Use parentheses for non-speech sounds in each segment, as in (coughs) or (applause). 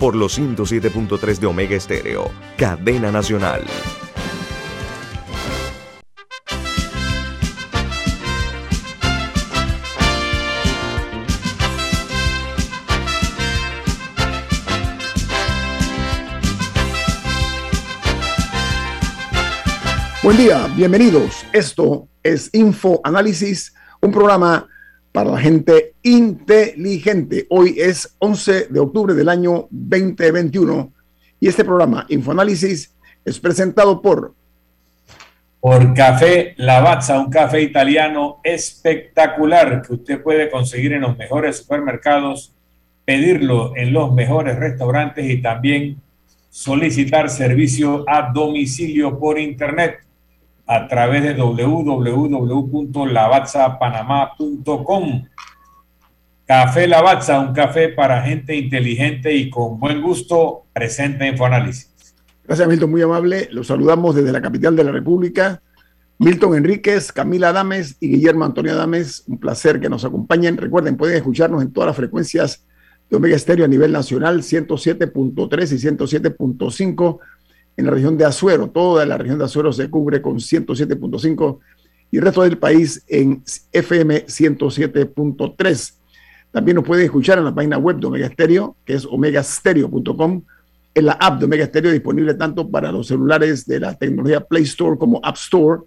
por los 107.3 de Omega Estéreo, cadena nacional. Buen día, bienvenidos. Esto es Info Análisis, un programa para la gente inteligente. Hoy es 11 de octubre del año 2021 y este programa Infoanálisis es presentado por por Café Lavazza, un café italiano espectacular que usted puede conseguir en los mejores supermercados, pedirlo en los mejores restaurantes y también solicitar servicio a domicilio por internet a través de www.lavazzapanamá.com. Café Lavazza, un café para gente inteligente y con buen gusto, presenta Infoanálisis. Gracias, Milton, muy amable. Los saludamos desde la capital de la República. Milton Enríquez, Camila Adames y Guillermo Antonio Adames, un placer que nos acompañen. Recuerden, pueden escucharnos en todas las frecuencias de Omega Estéreo a nivel nacional, 107.3 y 107.5 en la región de Azuero. Toda la región de Azuero se cubre con 107.5 y el resto del país en FM 107.3. También nos pueden escuchar en la página web de Omega Stereo, que es omegastereo.com, en la app de Omega Stereo disponible tanto para los celulares de la tecnología Play Store como App Store.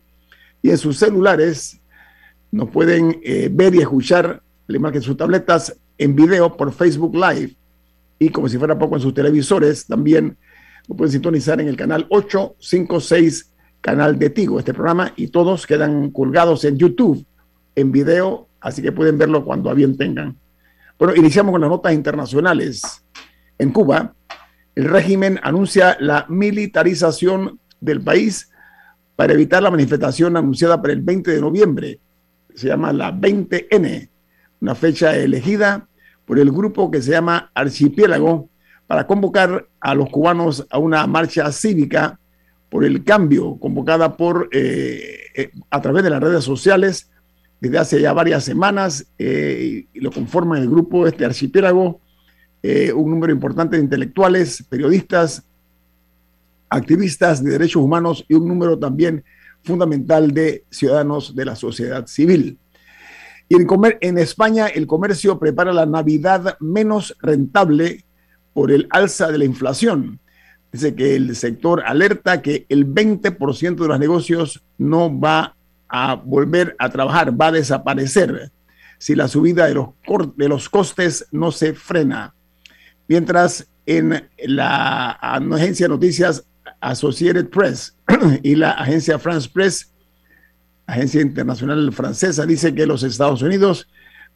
Y en sus celulares nos pueden eh, ver y escuchar, le marquen sus tabletas en video por Facebook Live. Y como si fuera poco en sus televisores, también lo pueden sintonizar en el canal 856, canal de Tigo, este programa, y todos quedan colgados en YouTube, en video, así que pueden verlo cuando a bien tengan. Bueno, iniciamos con las notas internacionales. En Cuba, el régimen anuncia la militarización del país para evitar la manifestación anunciada para el 20 de noviembre. Se llama la 20N, una fecha elegida por el grupo que se llama Archipiélago para convocar a los cubanos a una marcha cívica por el cambio convocada por eh, eh, a través de las redes sociales desde hace ya varias semanas eh, y lo conforman el grupo este archipiélago un número importante de intelectuales, periodistas, activistas de derechos humanos y un número también fundamental de ciudadanos de la sociedad civil. Y en, comer, en España el comercio prepara la Navidad menos rentable por el alza de la inflación. Dice que el sector alerta que el 20% de los negocios no va a volver a trabajar, va a desaparecer si la subida de los, de los costes no se frena. Mientras en la agencia de noticias Associated Press (clears throat) y la agencia France Press, agencia internacional francesa, dice que los Estados Unidos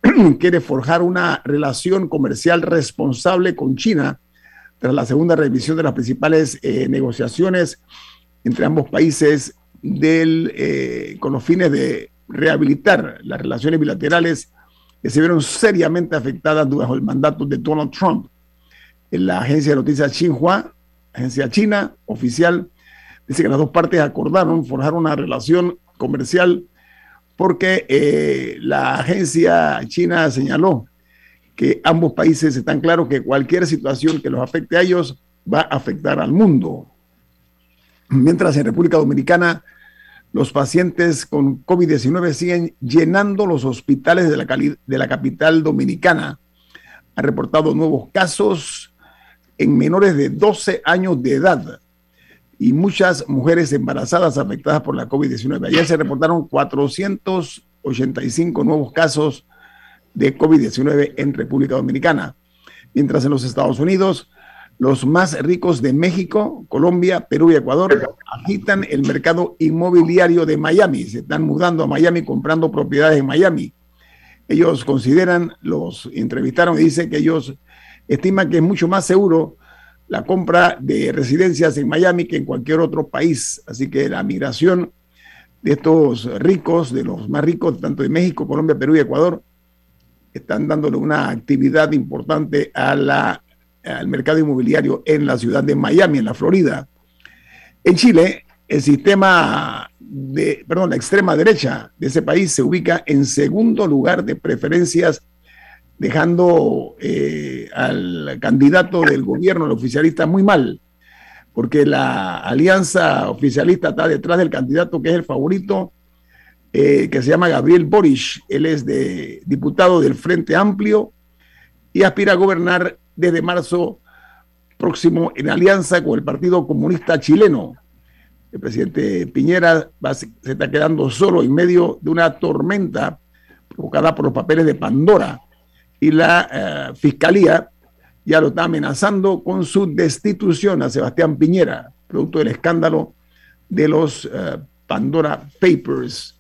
(clears throat) quiere forjar una relación comercial responsable con China tras la segunda revisión de las principales eh, negociaciones entre ambos países del, eh, con los fines de rehabilitar las relaciones bilaterales que se vieron seriamente afectadas bajo el mandato de Donald Trump. La agencia de noticias Xinhua, agencia china oficial, dice que las dos partes acordaron forjar una relación comercial porque eh, la agencia china señaló que ambos países están claros que cualquier situación que los afecte a ellos va a afectar al mundo. Mientras en República Dominicana los pacientes con COVID-19 siguen llenando los hospitales de la, de la capital dominicana. Han reportado nuevos casos en menores de 12 años de edad y muchas mujeres embarazadas afectadas por la COVID-19. Ayer se reportaron 485 nuevos casos de COVID-19 en República Dominicana, mientras en los Estados Unidos los más ricos de México, Colombia, Perú y Ecuador agitan el mercado inmobiliario de Miami. Se están mudando a Miami, comprando propiedades en Miami. Ellos consideran, los entrevistaron y dicen que ellos estiman que es mucho más seguro la compra de residencias en Miami que en cualquier otro país. Así que la migración de estos ricos, de los más ricos, tanto de México, Colombia, Perú y Ecuador, están dándole una actividad importante a la, al mercado inmobiliario en la ciudad de Miami, en la Florida. En Chile, el sistema de, perdón, la extrema derecha de ese país se ubica en segundo lugar de preferencias, dejando eh, al candidato del gobierno, el oficialista, muy mal, porque la alianza oficialista está detrás del candidato que es el favorito, eh, que se llama Gabriel Boric. Él es de, diputado del Frente Amplio y aspira a gobernar desde marzo próximo en alianza con el Partido Comunista Chileno. El presidente Piñera se está quedando solo en medio de una tormenta provocada por los papeles de Pandora y la eh, fiscalía ya lo está amenazando con su destitución a Sebastián Piñera, producto del escándalo de los eh, Pandora Papers.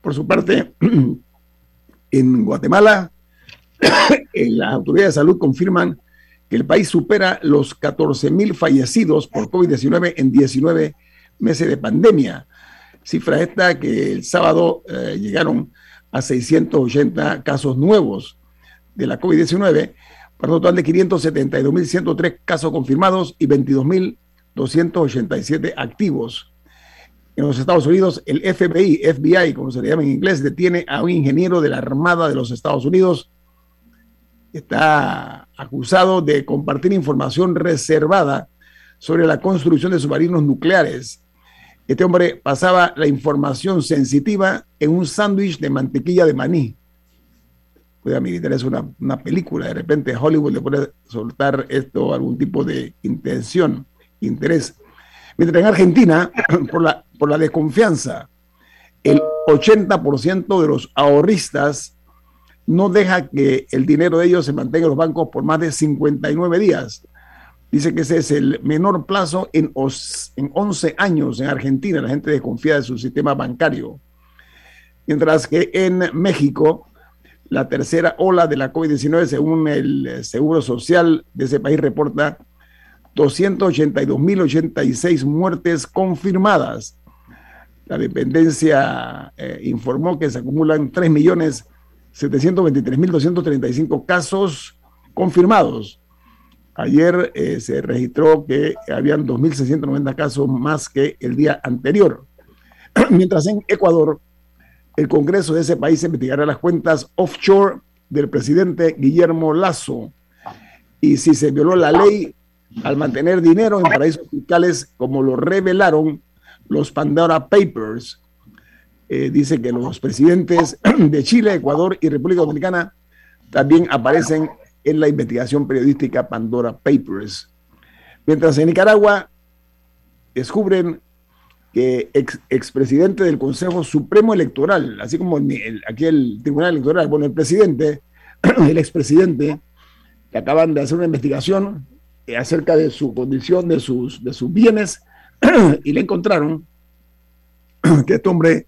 Por su parte, (clears throat) en Guatemala, (coughs) las autoridades de salud confirman que el país supera los 14 mil fallecidos por COVID-19 en 19 meses de pandemia. Cifra esta que el sábado eh, llegaron a 680 casos nuevos de la COVID-19, para un total de 572.103 casos confirmados y 22.287 activos. En los Estados Unidos, el FBI, FBI, como se le llama en inglés, detiene a un ingeniero de la Armada de los Estados Unidos. Está acusado de compartir información reservada sobre la construcción de submarinos nucleares este hombre pasaba la información sensitiva en un sándwich de mantequilla de maní. Puede militar es una, una, película, de repente Hollywood le puede soltar esto, algún tipo de intención, interés. Mientras en Argentina, (clears throat) por la, por la desconfianza, el 80% de los ahorristas no deja que el dinero de ellos se mantenga en los bancos por más de 59 días. Dice que ese es el menor plazo en, en 11 años en Argentina. La gente desconfía de su sistema bancario. Mientras que en México, la tercera ola de la COVID-19, según el Seguro Social de ese país, reporta 282.086 muertes confirmadas. La dependencia eh, informó que se acumulan 3.723.235 casos confirmados Ayer eh, se registró que habían 2.690 casos más que el día anterior. (clears throat) Mientras en Ecuador, el Congreso de ese país investigará las cuentas offshore del presidente Guillermo Lazo y si se violó la ley al mantener dinero en paraísos fiscales, como lo revelaron los Pandora Papers. Eh, dice que los presidentes (clears throat) de Chile, Ecuador y República Dominicana también aparecen en la investigación periodística Pandora Papers. Mientras en Nicaragua descubren que ex, expresidente del Consejo Supremo Electoral, así como aquí el Tribunal Electoral, bueno, el presidente, (clears throat) el expresidente, que acaban de hacer una investigación acerca de su condición, de sus, de sus bienes, (clears throat) y le encontraron que este hombre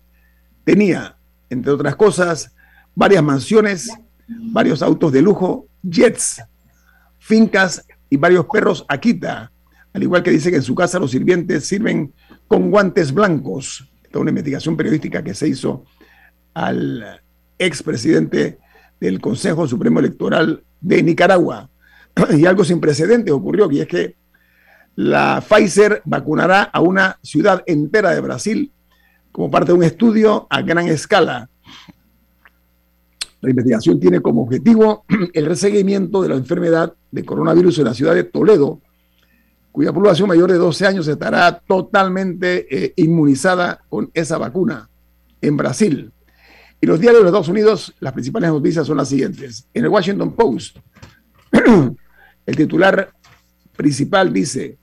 tenía, entre otras cosas, varias mansiones, varios autos de lujo, jets, fincas y varios perros Akita, al igual que dice que en su casa los sirvientes sirven con guantes blancos. Esta es una investigación periodística que se hizo al expresidente del Consejo Supremo Electoral de Nicaragua. (clears throat) Y algo sin precedentes ocurrió, y es que la Pfizer vacunará a una ciudad entera de Brasil como parte de un estudio a gran escala la investigación tiene como objetivo (clears throat) el reseguimiento de la enfermedad de coronavirus en la ciudad de Toledo, cuya población mayor de 12 años estará totalmente eh, inmunizada con esa vacuna en Brasil. Y los diarios de los Estados Unidos, las principales noticias son las siguientes. En el Washington Post, (clears throat) el titular principal dice,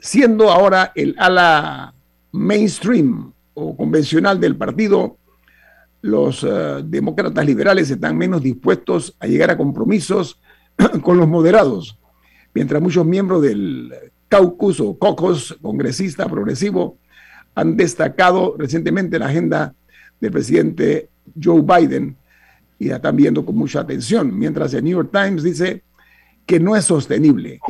siendo ahora el ala mainstream o convencional del partido, los eh, demócratas liberales están menos dispuestos a llegar a compromisos (clears throat) con los moderados, mientras muchos miembros del caucus o cocos congresista progresivo han destacado recientemente la agenda del presidente Joe Biden y la están viendo con mucha atención, mientras el New York Times dice que no es sostenible.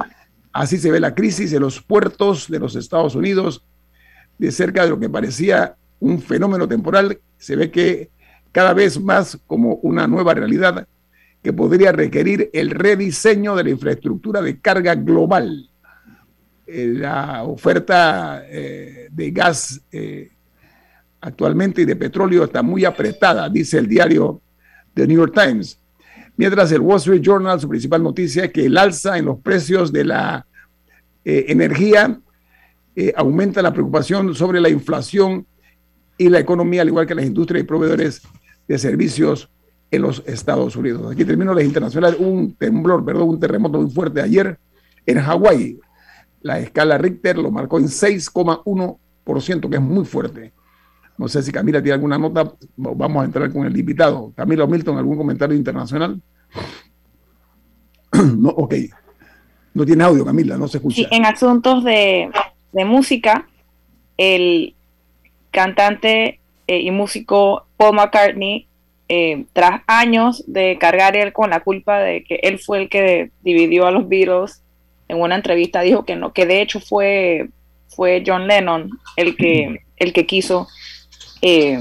Así se ve la crisis en los puertos de los Estados Unidos, de cerca de lo que parecía un fenómeno temporal, se ve que cada vez más como una nueva realidad que podría requerir el rediseño de la infraestructura de carga global. Eh, la oferta eh, de gas eh, actualmente y de petróleo está muy apretada, dice el diario The New York Times. Mientras el Wall Street Journal, su principal noticia es que el alza en los precios de la energía aumenta la preocupación sobre la inflación y la economía, al igual que las industrias y proveedores de servicios en los Estados Unidos. Aquí termino las internacionales. Un temblor, perdón, un terremoto muy fuerte ayer en Hawái. La escala Richter lo marcó en 6,1%, que es muy fuerte. No sé si Camila tiene alguna nota. Vamos a entrar con el invitado. Camila Milton, ¿algún comentario internacional? (clears throat) no, ok. No tiene audio, Camila, no se escucha. Sí, en asuntos de, música, el cantante eh, y músico Paul McCartney, eh, tras años de cargar él con la culpa de que él fue el que dividió a los Beatles, en una entrevista dijo que no, que de hecho fue, fue John Lennon el que, el que quiso eh,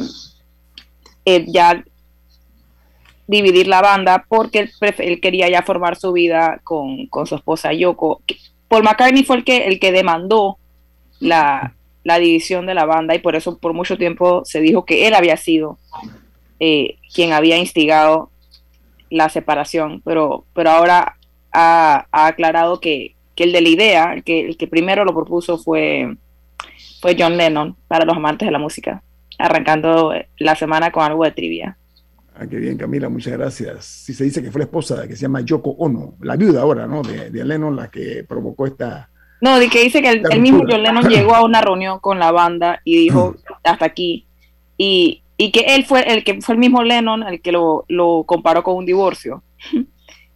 ya dividir la banda porque él, él, quería ya formar su vida con, con, su esposa Yoko. Paul McCartney fue el que, el que demandó la, la división de la banda y por eso por mucho tiempo se dijo que él había sido eh, quien había instigado la separación, pero, pero ahora ha, aclarado que, el de la idea, el que, el que primero lo propuso fue, fue John Lennon para los amantes de la música, arrancando la semana con algo de trivia. Ah, qué bien, Camila, muchas gracias. Si se dice que fue la esposa que se llama Yoko Ono, la viuda ahora, ¿no? De, de Lennon, la que provocó esta, no, de que dice que el, mismo John Lennon llegó a una reunión con la banda y dijo hasta aquí. Y, que él fue el que fue el mismo Lennon el que lo, comparó con un divorcio.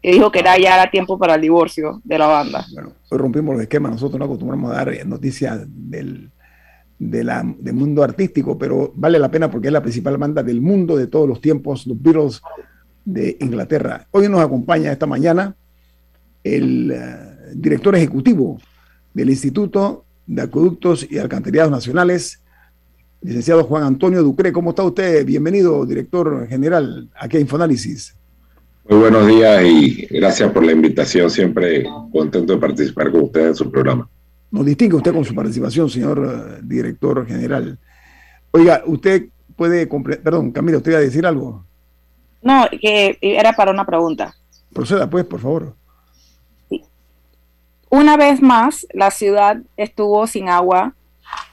y dijo que era ya era tiempo para el divorcio de la banda. Bueno, hoy rompimos los esquemas, nosotros no acostumbramos a dar noticias del, del mundo artístico, pero vale la pena porque es la principal banda del mundo de todos los tiempos, los Beatles de Inglaterra. Hoy nos acompaña esta mañana el eh, director ejecutivo del Instituto de Acueductos y Alcantarillados Nacionales, licenciado Juan Antonio Ducre. ¿Cómo está usted? Bienvenido, director general, aquí a Infoanálisis. Muy buenos días y gracias por la invitación. Siempre contento de participar con usted en su programa. Nos distingue usted con su participación, señor eh, director general. Oiga, usted puede, perdón, Camila, ¿usted iba a decir algo? No, que era para una pregunta. Proceda, pues, por favor. Una vez más, la ciudad estuvo sin agua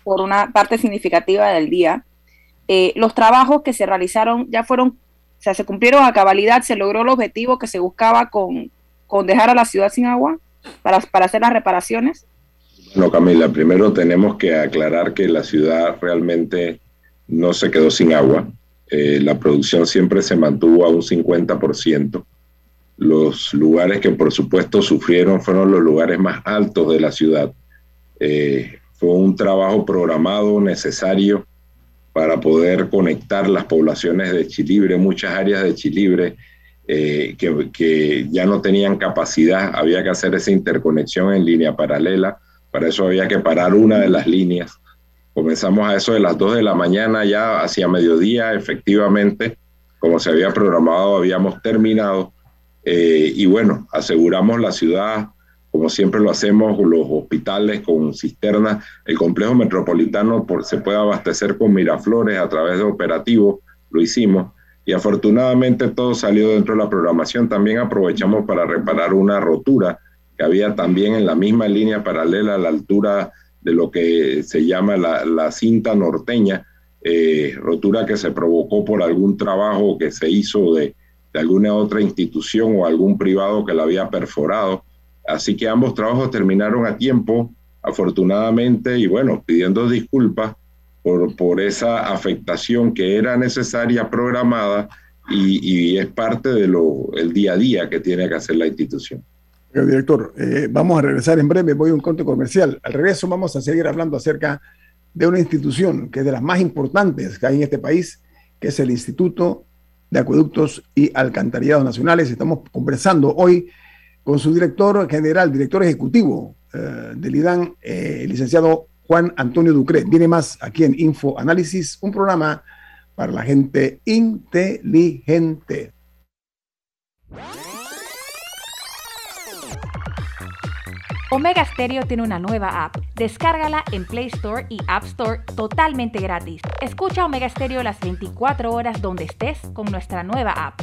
por una parte significativa del día. Eh, los trabajos que se realizaron ya fueron, o sea, se cumplieron a cabalidad, se logró el objetivo que se buscaba con, dejar a la ciudad sin agua para, para hacer las reparaciones. No, Camila, primero tenemos que aclarar que la ciudad realmente no se quedó sin agua. Eh, la producción siempre se mantuvo a un 50%. Los lugares que por supuesto sufrieron fueron los lugares más altos de la ciudad. Eh, fue un trabajo programado necesario para poder conectar las poblaciones de Chilibre, muchas áreas de Chilibre eh, que, ya no tenían capacidad, había que hacer esa interconexión en línea paralela, para eso había que parar una de las líneas. Comenzamos a eso de las 2 de la mañana, ya hacia mediodía, efectivamente, como se había programado, habíamos terminado eh, y bueno, aseguramos la ciudad, como siempre lo hacemos, los hospitales con cisternas. El complejo metropolitano se puede abastecer con Miraflores a través de operativos, lo hicimos. Y afortunadamente todo salió dentro de la programación. También aprovechamos para reparar una rotura que había también en la misma línea paralela a la altura de lo que se llama la, cinta norteña, eh, rotura que se provocó por algún trabajo que se hizo de, de alguna otra institución o algún privado que la había perforado. Así que ambos trabajos terminaron a tiempo, afortunadamente, y bueno, pidiendo disculpas por, por esa afectación que era necesaria, programada, y, es parte del el día a día que tiene que hacer la institución. director, eh, vamos a regresar en breve, voy a un corte comercial. Al regreso vamos a seguir hablando acerca de una institución que es de las más importantes que hay en este país, que es el Instituto de Acueductos y Alcantarillados Nacionales. Estamos conversando hoy con su director general, director ejecutivo eh, del IDAN, eh, el licenciado Juan Antonio Ducre. Viene más aquí en Info Análisis, un programa para la gente inteligente. Omega Stereo tiene una nueva app. Descárgala en Play Store y App Store totalmente gratis. Escucha Omega Stereo las 24 horas donde estés con nuestra nueva app.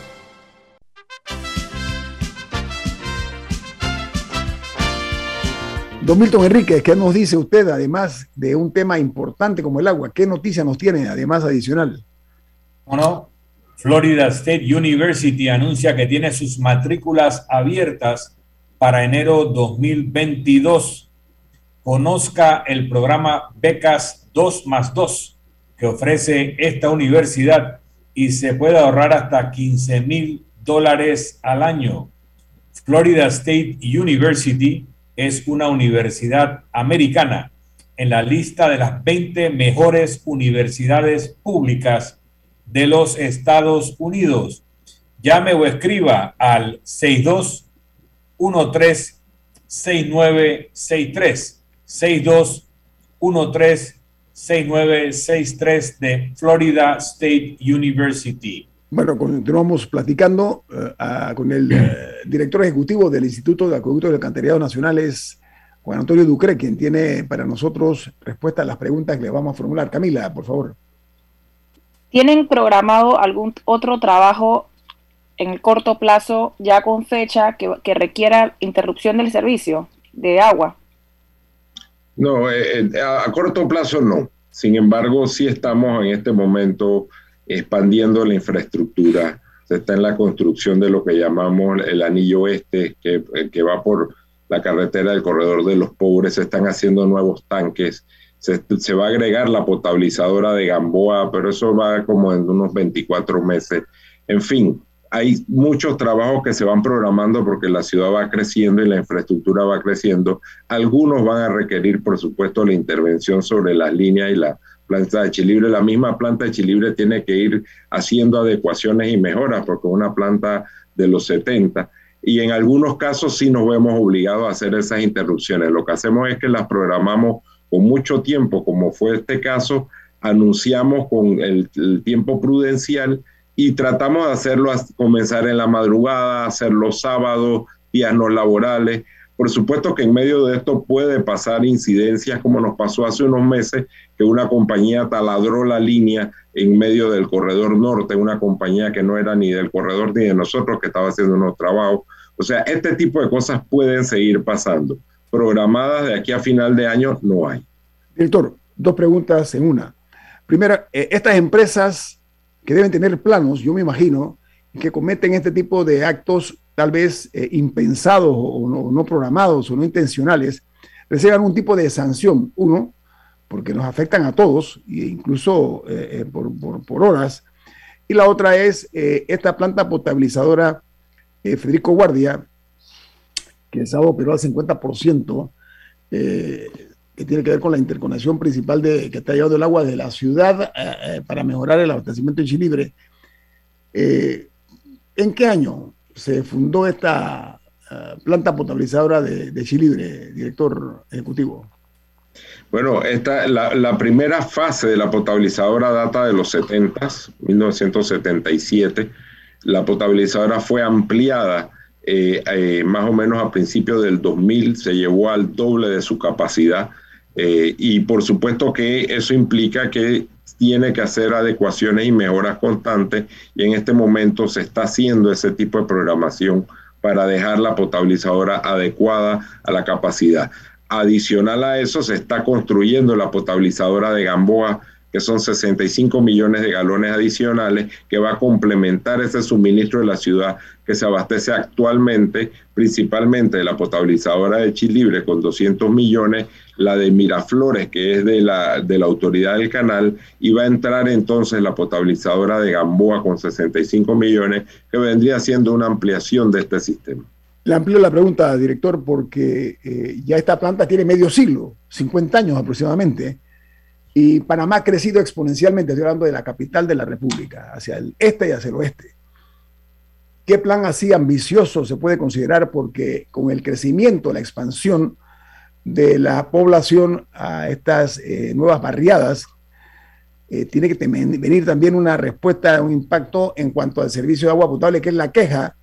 Don Milton Enrique, ¿qué nos dice usted, además de un tema importante como el agua? ¿Qué noticia nos tiene, además, adicional? Bueno, Florida State University anuncia que tiene sus matrículas abiertas para enero 2022. Conozca el programa Becas 2 más 2 que ofrece esta universidad y se puede ahorrar hasta 15 mil dólares al año. Florida State University es una universidad americana en la lista de las 20 mejores universidades públicas de los Estados Unidos. Llame o escriba al 6213-6963. 6213-6963 de Florida State University. Bueno, continuamos platicando eh, a, con el eh, director ejecutivo del Instituto de Acueductos y Alcantarillados Nacionales, Juan Antonio Ducre, quien tiene para nosotros respuesta a las preguntas que le vamos a formular. Camila, por favor. ¿Tienen programado algún otro trabajo en el corto plazo, ya con fecha, que, que requiera interrupción del servicio de agua? No, eh, a corto plazo no. Sin embargo, sí estamos en este momento expandiendo la infraestructura. Se está en la construcción de lo que llamamos el anillo este, que, que va por la carretera del corredor de los pobres. Se están haciendo nuevos tanques. Se, se, va a agregar la potabilizadora de Gamboa, pero eso va como en unos 24 meses. En fin, hay muchos trabajos que se van programando porque la ciudad va creciendo y la infraestructura va creciendo. Algunos van a requerir, por supuesto, la intervención sobre las líneas y la planta de Chilibre, la misma planta de Chilibre tiene que ir haciendo adecuaciones y mejoras porque es una planta de los 70 y en algunos casos sí nos vemos obligados a hacer esas interrupciones. Lo que hacemos es que las programamos con mucho tiempo, como fue este caso, anunciamos con el, el tiempo prudencial y tratamos de hacerlo, comenzar en la madrugada, hacer los sábados, días no laborales, por supuesto que en medio de esto puede pasar incidencias como nos pasó hace unos meses, que una compañía taladró la línea en medio del corredor norte, una compañía que no era ni del corredor ni de nosotros, que estaba haciendo unos trabajos. O sea, este tipo de cosas pueden seguir pasando. Programadas de aquí a final de año no hay. Director, dos preguntas en una. Primera, eh, estas empresas que deben tener planos, yo me imagino, que cometen este tipo de actos tal vez eh, impensados o no, programados o no intencionales, reciban un tipo de sanción. Uno, porque nos afectan a todos, e incluso eh, por, horas. Y la otra es esta planta potabilizadora Federico Guardia, que se ha operado al 50%, que tiene que ver con la interconexión principal de, que está llevando el agua de la ciudad eh, eh, para mejorar el abastecimiento en Chilibre. Eh, ¿En qué año se fundó esta planta potabilizadora de, de, Chilibre, director ejecutivo? Bueno, esta, la, primera fase de la potabilizadora data de los 70, 1977. La potabilizadora fue ampliada más o menos a principios del 2000, se llevó al doble de su capacidad eh, y por supuesto que eso implica que tiene que hacer adecuaciones y mejoras constantes y en este momento se está haciendo ese tipo de programación para dejar la potabilizadora adecuada a la capacidad. Adicional a eso, se está construyendo la potabilizadora de Gamboa que son 65 millones de galones adicionales, que va a complementar ese suministro de la ciudad que se abastece actualmente principalmente de la potabilizadora de Chilibre con 200 millones, la de Miraflores, que es de la, de la autoridad del canal, y va a entrar entonces la potabilizadora de Gamboa con 65 millones, que vendría siendo una ampliación de este sistema. Le amplio la pregunta, director, porque eh, ya esta planta tiene medio siglo, 50 años aproximadamente y Panamá ha crecido exponencialmente, estoy hablando de la capital de la República, hacia el este y hacia el oeste. ¿Qué plan así ambicioso se puede considerar? Porque con el crecimiento, la expansión de la población a estas eh, nuevas barriadas, eh, tiene que venir también una respuesta, un impacto en cuanto al servicio de agua potable, que es la queja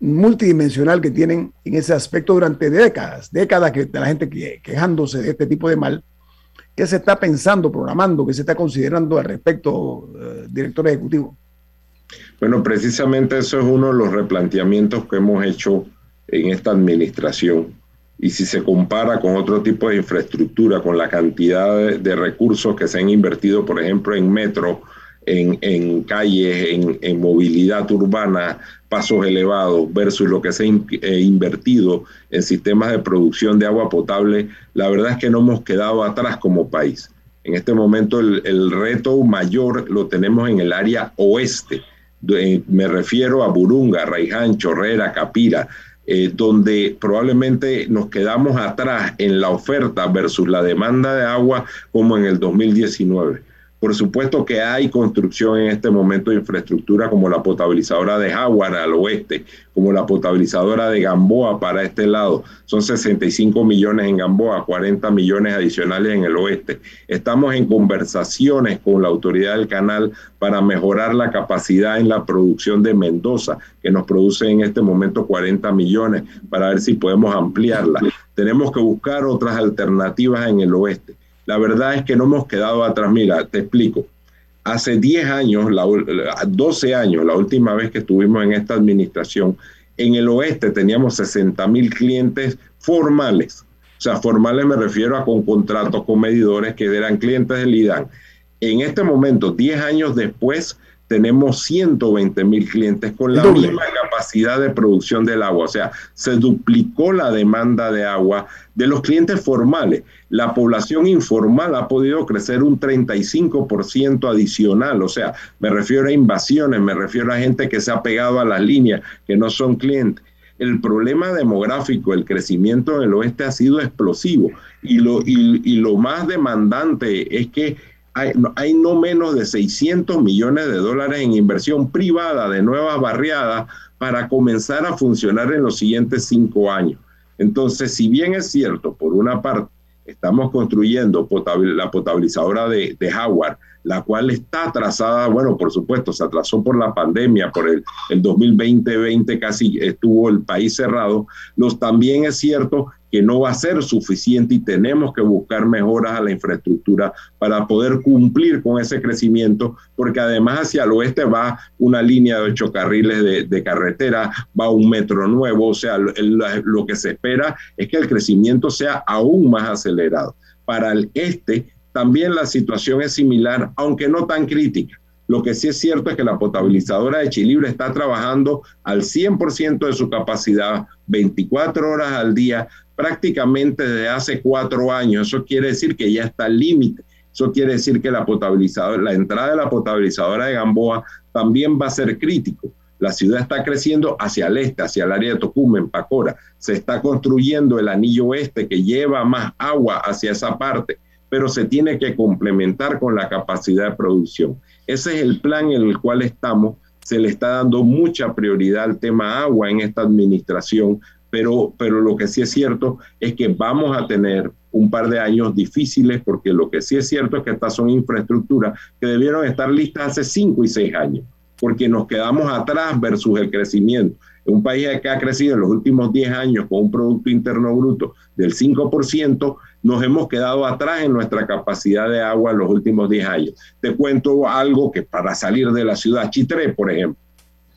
multidimensional que tienen en ese aspecto durante décadas, décadas que la gente quejándose de este tipo de mal ¿Qué se está pensando, programando, qué se está considerando al respecto, eh, director ejecutivo? Bueno, precisamente eso es uno de los replanteamientos que hemos hecho en esta administración. Y si se compara con otro tipo de infraestructura, con la cantidad de recursos que se han invertido, por ejemplo, en metro, en, calles, en, movilidad urbana, pasos elevados, versus lo que se ha eh, invertido en sistemas de producción de agua potable, la verdad es que no hemos quedado atrás como país. En este momento el, reto mayor lo tenemos en el área oeste. me refiero a Burunga, Raiján, Chorrera, Capira, eh, donde probablemente nos quedamos atrás en la oferta versus la demanda de agua como en el 2019. Por supuesto que hay construcción en este momento de infraestructura como la potabilizadora de Jaguar al oeste, como la potabilizadora de Gamboa para este lado. Son 65 millones en Gamboa, 40 millones adicionales en el oeste. Estamos en conversaciones con la autoridad del canal para mejorar la capacidad en la producción de Mendoza, que nos produce en este momento 40 millones, para ver si podemos ampliarla. Tenemos que buscar otras alternativas en el oeste la verdad es que no hemos quedado atrás. Mira, te explico. Hace 10 años, la, 12 años, la última vez que estuvimos en esta administración, en el oeste teníamos 60 mil clientes formales. O sea, formales me refiero a con contratos con medidores que eran clientes del IDAN. En este momento, 10 años después, tenemos 120 mil clientes con la misma capacidad de producción del agua. O sea, se duplicó la demanda de agua de los clientes formales. La población informal ha podido crecer un 35% adicional. O sea, me refiero a invasiones, me refiero a gente que se ha pegado a las líneas, que no son clientes. El problema demográfico, el crecimiento en el oeste ha sido explosivo y lo, y lo más demandante es que hay, no menos de 600 millones de dólares en inversión privada de nuevas barriadas para comenzar a funcionar en los siguientes cinco años. Entonces, si bien es cierto, por una parte, estamos construyendo la potabilizadora de, de, Howard, la cual está atrasada, bueno, por supuesto, se atrasó por la pandemia, por el, el 2020 casi estuvo el país cerrado. Los, también es cierto que no va a ser suficiente y tenemos que buscar mejoras a la infraestructura para poder cumplir con ese crecimiento, porque además hacia el oeste va una línea de ocho carriles de, carretera, va un metro nuevo, o sea, lo que se espera es que el crecimiento sea aún más acelerado. Para el este también la situación es similar, aunque no tan crítica. Lo que sí es cierto es que la potabilizadora de Chilibre está trabajando al 100% de su capacidad, 24 horas al día, prácticamente desde hace cuatro años. Eso quiere decir que ya está al límite. Eso quiere decir que la potabilizadora, la entrada de la potabilizadora de Gamboa también va a ser crítico. La ciudad está creciendo hacia el este, hacia el área de Tocumen, Pacora. Se está construyendo el anillo oeste que lleva más agua hacia esa parte, pero se tiene que complementar con la capacidad de producción. Ese es el plan en el cual estamos. Se le está dando mucha prioridad al tema agua en esta administración, pero, pero lo que sí es cierto es que vamos a tener un par de años difíciles, porque lo que sí es cierto es que estas son infraestructuras que debieron estar listas hace cinco y seis años, porque nos quedamos atrás versus el crecimiento. Un país que ha crecido en los últimos 10 años con un Producto Interno Bruto del 5%, nos hemos quedado atrás en nuestra capacidad de agua en los últimos 10 años. Te cuento algo que para salir de la ciudad, Chitré, por ejemplo,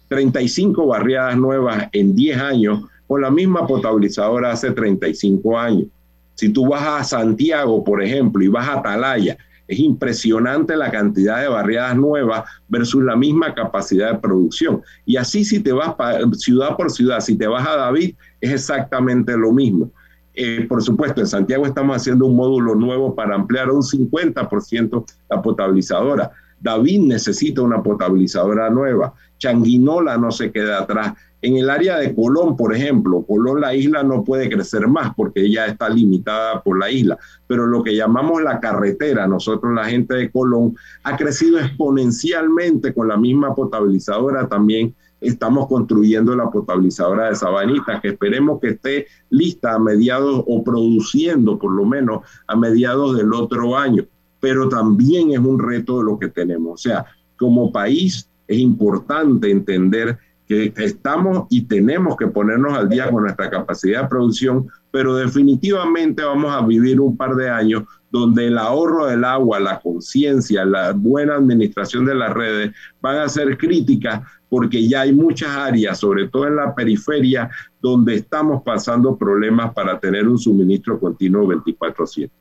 35 barriadas nuevas en 10 años con la misma potabilizadora hace 35 años. Si tú vas a Santiago, por ejemplo, y vas a Atalaya, es impresionante la cantidad de barriadas nuevas versus la misma capacidad de producción. Y así si te vas ciudad por ciudad, si te vas a David, es exactamente lo mismo. Eh, por supuesto, en Santiago estamos haciendo un módulo nuevo para ampliar un 50% la potabilizadora. David necesita una potabilizadora nueva. Changuinola no se queda atrás. En el área de Colón, por ejemplo, Colón la isla no puede crecer más porque ya está limitada por la isla, pero lo que llamamos la carretera, nosotros la gente de Colón, ha crecido exponencialmente con la misma potabilizadora también estamos construyendo la potabilizadora de Sabanita, que esperemos que esté lista a mediados o produciendo por lo menos a mediados del otro año. Pero también es un reto de lo que tenemos. O sea, como país es importante entender que estamos y tenemos que ponernos al día con nuestra capacidad de producción, pero definitivamente vamos a vivir un par de años donde el ahorro del agua, la conciencia, la buena administración de las redes van a ser críticas porque ya hay muchas áreas, sobre todo en la periferia, donde estamos pasando problemas para tener un suministro continuo 24/7.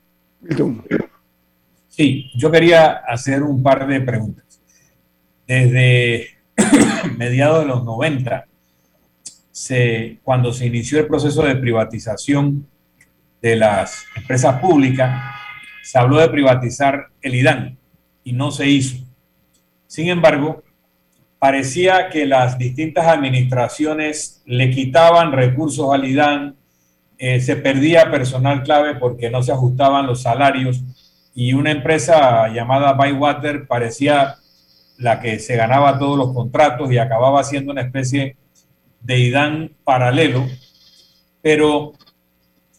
Sí, yo quería hacer un par de preguntas. Desde (clears throat) mediados de los 90, se, cuando se inició el proceso de privatización de las empresas públicas, se habló de privatizar el IDAN y no se hizo. Sin embargo, parecía que las distintas administraciones le quitaban recursos al IDAN, eh, se perdía personal clave porque no se ajustaban los salarios y una empresa llamada Bywater parecía la que se ganaba todos los contratos y acababa siendo una especie de IDAN paralelo. Pero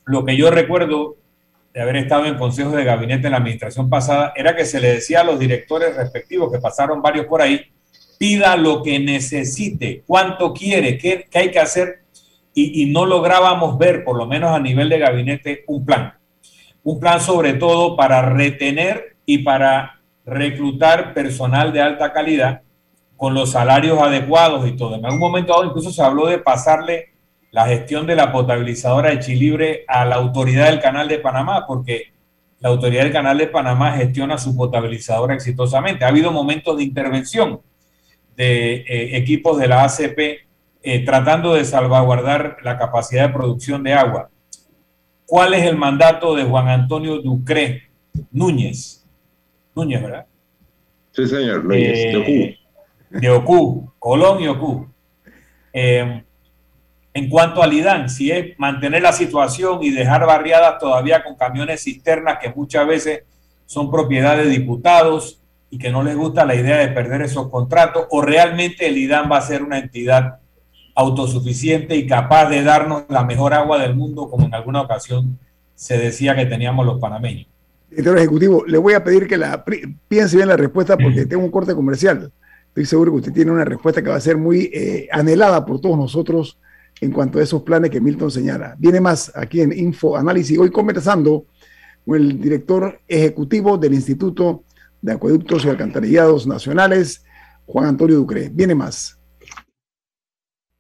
lo que yo recuerdo de haber estado en consejos de gabinete en la administración pasada era que se le decía a los directores respectivos, que pasaron varios por ahí, pida lo que necesite, cuánto quiere, qué, hay que hacer, y, no lográbamos ver, por lo menos a nivel de gabinete, un plan. Un plan sobre todo para retener y para reclutar personal de alta calidad con los salarios adecuados y todo. En algún momento dado incluso se habló de pasarle la gestión de la potabilizadora de Chilibre a la autoridad del Canal de Panamá, porque la autoridad del Canal de Panamá gestiona su potabilizadora exitosamente. Ha habido momentos de intervención de eh, equipos de la ACP eh, tratando de salvaguardar la capacidad de producción de agua. ¿Cuál es el mandato de Juan Antonio Ducré Núñez? Núñez, ¿verdad? Sí, señor, Núñez, de Ocú. Eh, de Ocú, Colón y Ocú. en cuanto al IDAN, si es mantener la situación y dejar barriadas todavía con camiones cisternas que muchas veces son propiedad de diputados, y que no les gusta la idea de perder esos contratos, o realmente el IDAN va a ser una entidad autosuficiente y capaz de darnos la mejor agua del mundo, como en alguna ocasión se decía que teníamos los panameños. Director Ejecutivo, le voy a pedir que la piense bien la respuesta porque tengo un corte comercial. Estoy seguro que usted tiene una respuesta que va a ser muy eh, anhelada por todos nosotros en cuanto a esos planes que Milton señala. Viene más aquí en Info Análisis. Hoy conversando con el director ejecutivo del Instituto de Acueductos y Alcantarillados Nacionales, Juan Antonio Ducre. Viene más.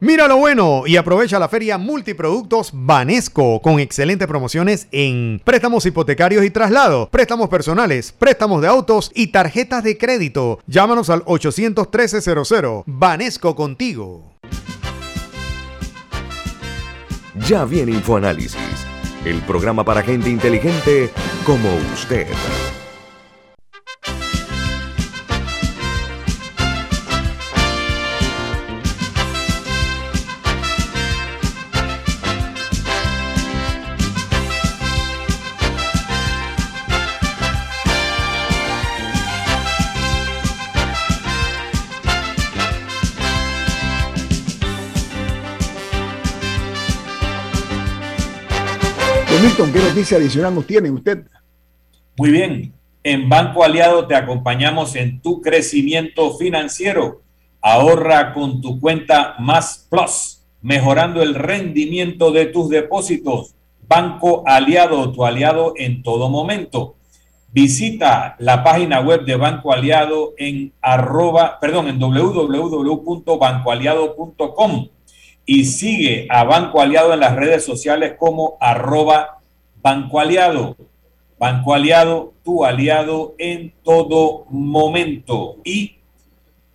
Mira lo bueno y aprovecha la feria Multiproductos Banesco con excelentes promociones en préstamos hipotecarios y traslado, préstamos personales, préstamos de autos y tarjetas de crédito. Llámanos al 813-00. Banesco contigo. Ya viene InfoAnálisis, el programa para gente inteligente como usted. ¿Qué noticia adicional nos tiene usted? Muy bien. En Banco Aliado te acompañamos en tu crecimiento financiero. Ahorra con tu cuenta Más Plus, mejorando el rendimiento de tus depósitos. Banco Aliado, tu aliado en todo momento. Visita la página web de Banco Aliado en arroba, perdón, en www.bancoaliado.com y sigue a Banco Aliado en las redes sociales como arroba Banco Aliado. Banco Aliado, tu aliado en todo momento. Y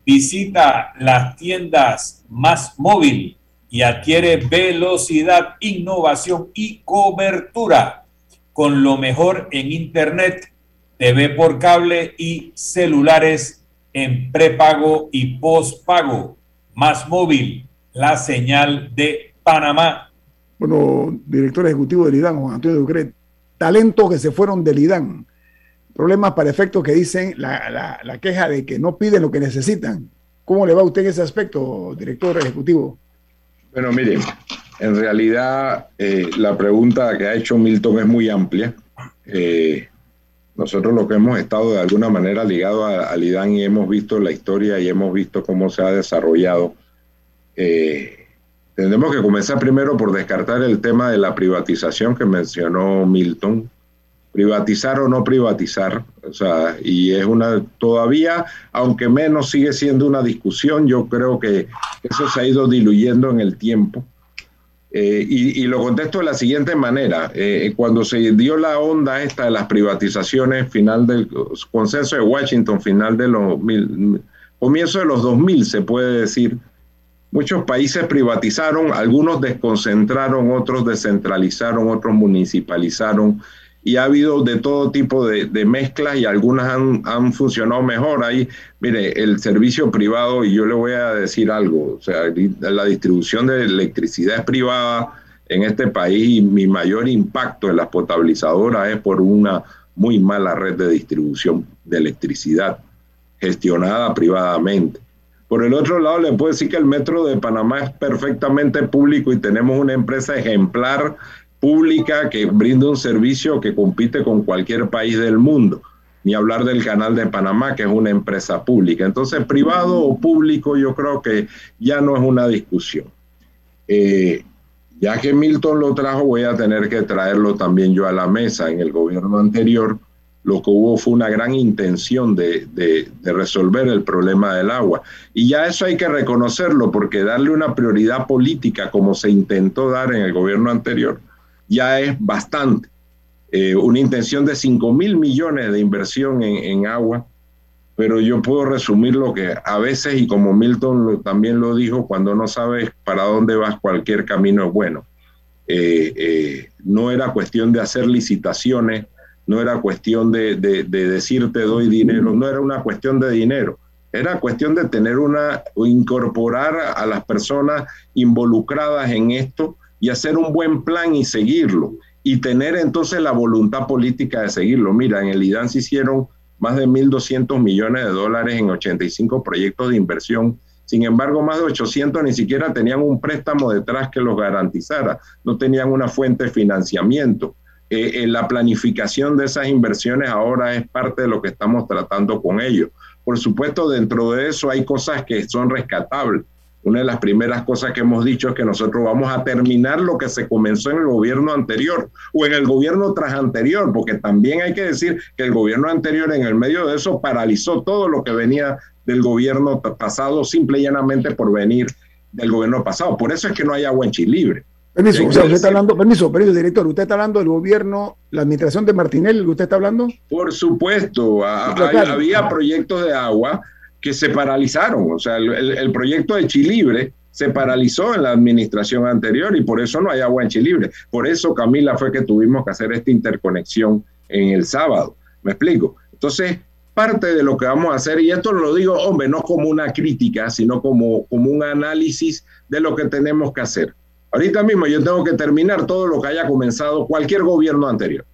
visita las tiendas más móvil y adquiere velocidad, innovación y cobertura con lo mejor en Internet, TV por cable y celulares en prepago y postpago. Más móvil la señal de Panamá. Bueno, director ejecutivo del IDAN, Juan Antonio Ducret, talentos que se fueron del IDAN. Problemas para efectos que dicen la, la, queja de que no piden lo que necesitan. ¿Cómo le va a usted en ese aspecto, director ejecutivo? Bueno, mire, en realidad eh, la pregunta que ha hecho Milton es muy amplia. Eh, nosotros lo que hemos estado de alguna manera ligado al IDAN y hemos visto la historia y hemos visto cómo se ha desarrollado eh, tendremos que comenzar primero por descartar el tema de la privatización que mencionó Milton. Privatizar o no privatizar, o sea, y es una, todavía, aunque menos sigue siendo una discusión, yo creo que eso se ha ido diluyendo en el tiempo. Eh, y, lo contesto de la siguiente manera. Eh, cuando se dio la onda esta de las privatizaciones, final del consenso de Washington, final de los mil, comienzo de los 2000, se puede decir, Muchos países privatizaron, algunos desconcentraron, otros descentralizaron, otros municipalizaron y ha habido de todo tipo de, mezclas y algunas han, funcionado mejor. Ahí, mire, el servicio privado, y yo le voy a decir algo, o sea, la distribución de electricidad es privada en este país y mi mayor impacto en las potabilizadoras es por una muy mala red de distribución de electricidad gestionada privadamente. Por el otro lado, le puedo decir que el Metro de Panamá es perfectamente público y tenemos una empresa ejemplar pública que brinda un servicio que compite con cualquier país del mundo. Ni hablar del Canal de Panamá, que es una empresa pública. Entonces, privado o público, yo creo que ya no es una discusión. Eh, ya que Milton lo trajo, voy a tener que traerlo también yo a la mesa. En el gobierno anterior, lo que hubo fue una gran intención de, resolver el problema del agua. Y ya eso hay que reconocerlo, porque darle una prioridad política como se intentó dar en el gobierno anterior, ya es bastante. Eh, una intención de 5 mil millones de inversión en, agua, pero yo puedo resumir lo que a veces, y como Milton también lo dijo, cuando no sabes para dónde vas, cualquier camino es bueno. Eh, eh, no era cuestión de hacer licitaciones no era cuestión de, de, decir te doy dinero, no era una cuestión de dinero, era cuestión de tener una, incorporar a las personas involucradas en esto y hacer un buen plan y seguirlo y tener entonces la voluntad política de seguirlo. Mira, en el IDAN se hicieron más de 1.200 millones de dólares en 85 proyectos de inversión. Sin embargo, más de 800 ni siquiera tenían un préstamo detrás que los garantizara, no tenían una fuente de financiamiento. Eh, la planificación de esas inversiones ahora es parte de lo que estamos tratando con ellos. Por supuesto, dentro de eso hay cosas que son rescatables. Una de las primeras cosas que hemos dicho es que nosotros vamos a terminar lo que se comenzó en el gobierno anterior o en el gobierno tras anterior, porque también hay que decir que el gobierno anterior en el medio de eso paralizó todo lo que venía del gobierno pasado simple y llanamente por venir del gobierno pasado. Por eso es que no hay agua en Chilibre. Permiso, usted está hablando, permiso, permiso, director, usted está hablando del gobierno, la administración de Martinelli, ¿usted está hablando? Por supuesto, había proyectos de agua que se paralizaron, o sea, el, proyecto de Chilibre se paralizó en la administración anterior y por eso no hay agua en Chilibre. Por eso, Camila, fue que tuvimos que hacer esta interconexión en el sábado. ¿Me explico? Entonces, parte de lo que vamos a hacer, y esto lo digo, hombre, no como una crítica, sino como, como un análisis de lo que tenemos que hacer. Ahorita mismo yo tengo que terminar todo lo que haya comenzado cualquier gobierno anterior.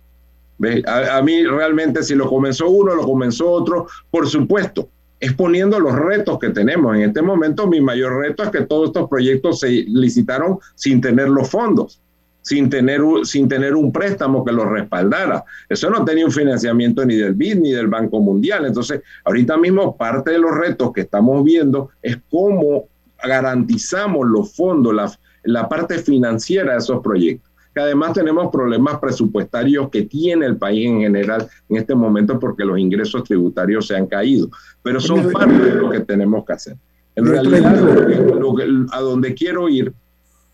A, mí realmente si lo comenzó uno, lo comenzó otro, por supuesto, exponiendo los retos que tenemos. En este momento mi mayor reto es que todos estos proyectos se licitaron sin tener los fondos, sin tener, sin tener un préstamo que los respaldara. Eso no tenía un financiamiento ni del BID ni del Banco Mundial. Entonces, ahorita mismo parte de los retos que estamos viendo es cómo garantizamos los fondos, las la parte financiera de esos proyectos. Que además tenemos problemas presupuestarios que tiene el país en general en este momento porque los ingresos tributarios se han caído, pero son parte de lo que tenemos que hacer. En realidad, a donde quiero ir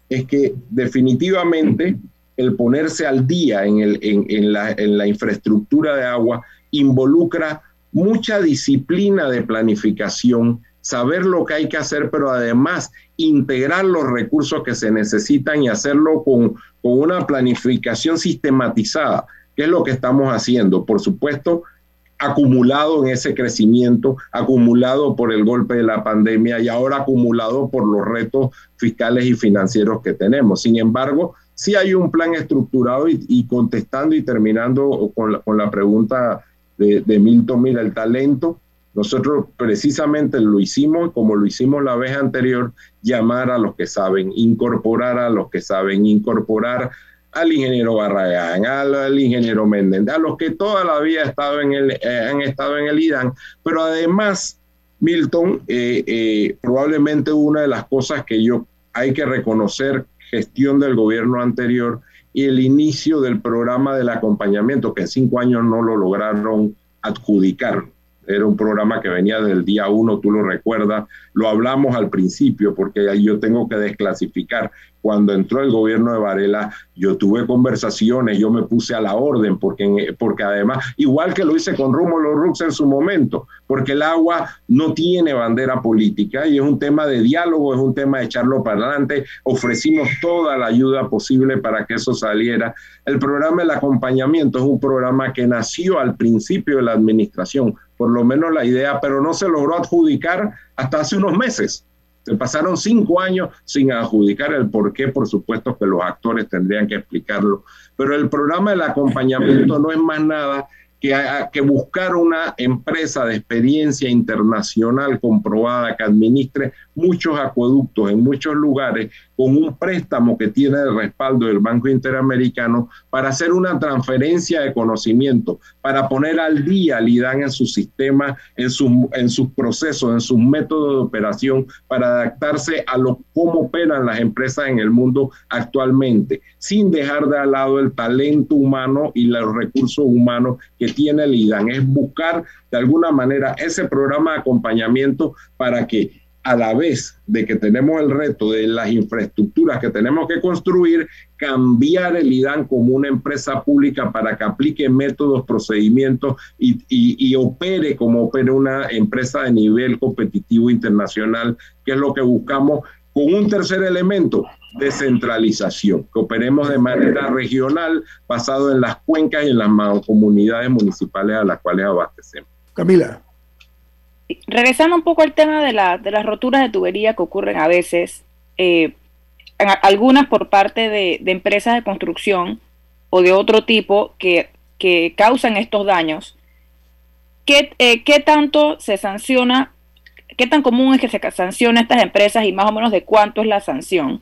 es que definitivamente el ponerse al día en, el, en, la, en la infraestructura de agua involucra mucha disciplina de planificación, saber lo que hay que hacer, pero además integrar los recursos que se necesitan y hacerlo con, con una planificación sistematizada, que es lo que estamos haciendo. Por supuesto, acumulado en ese crecimiento, acumulado por el golpe de la pandemia y ahora acumulado por los retos fiscales y financieros que tenemos. Sin embargo, sí hay un plan estructurado y, contestando y terminando con la, con la pregunta de, de Milton, mira, el talento nosotros precisamente lo hicimos como lo hicimos la vez anterior, llamar a los que saben, incorporar a los que saben, incorporar al ingeniero Barragán, al, ingeniero Méndez, a los que toda la vida estado en el, eh, han estado en el IDAN, pero además, Milton, eh, eh, probablemente una de las cosas que yo hay que reconocer, gestión del gobierno anterior y el inicio del programa del acompañamiento, que en cinco años no lo lograron adjudicar era un programa que venía del día uno, tú lo recuerdas, lo hablamos al principio porque ahí yo tengo que desclasificar. Cuando entró el gobierno de Varela, yo tuve conversaciones, yo me puse a la orden, porque, porque además, igual que lo hice con Rómulo Rux en su momento, porque el agua no tiene bandera política y es un tema de diálogo, es un tema de echarlo para adelante. Ofrecimos toda la ayuda posible para que eso saliera. El programa del acompañamiento es un programa que nació al principio de la administración, por lo menos la idea, pero no se logró adjudicar hasta hace unos meses. Se pasaron cinco años sin adjudicar el por qué, por supuesto que los actores tendrían que explicarlo, pero el programa del acompañamiento no es más nada que, que buscar una empresa de experiencia internacional comprobada que administre muchos acueductos en muchos lugares con un préstamo que tiene el respaldo del Banco Interamericano para hacer una transferencia de conocimiento, para poner al día al IDAN en su sistema, en, en sus procesos, en sus métodos de operación, para adaptarse a lo cómo operan las empresas en el mundo actualmente, sin dejar de lado el talento humano y los recursos humanos que tiene el IDAN. Es buscar de alguna manera ese programa de acompañamiento para que a la vez de que tenemos el reto de las infraestructuras que tenemos que construir, cambiar el IDAN como una empresa pública para que aplique métodos, procedimientos y, opere como opere una empresa de nivel competitivo internacional, que es lo que buscamos con un tercer elemento, descentralización, que operemos de manera regional, basado en las cuencas y en las comunidades municipales a las cuales abastecemos. Camila. Regresando un poco al tema de, la, de las roturas de tubería que ocurren a veces, eh, algunas por parte de, empresas de construcción o de otro tipo que, que causan estos daños, ¿qué, eh, ¿qué tanto se sanciona? ¿Qué tan común es que se sancione a estas empresas y más o menos de cuánto es la sanción?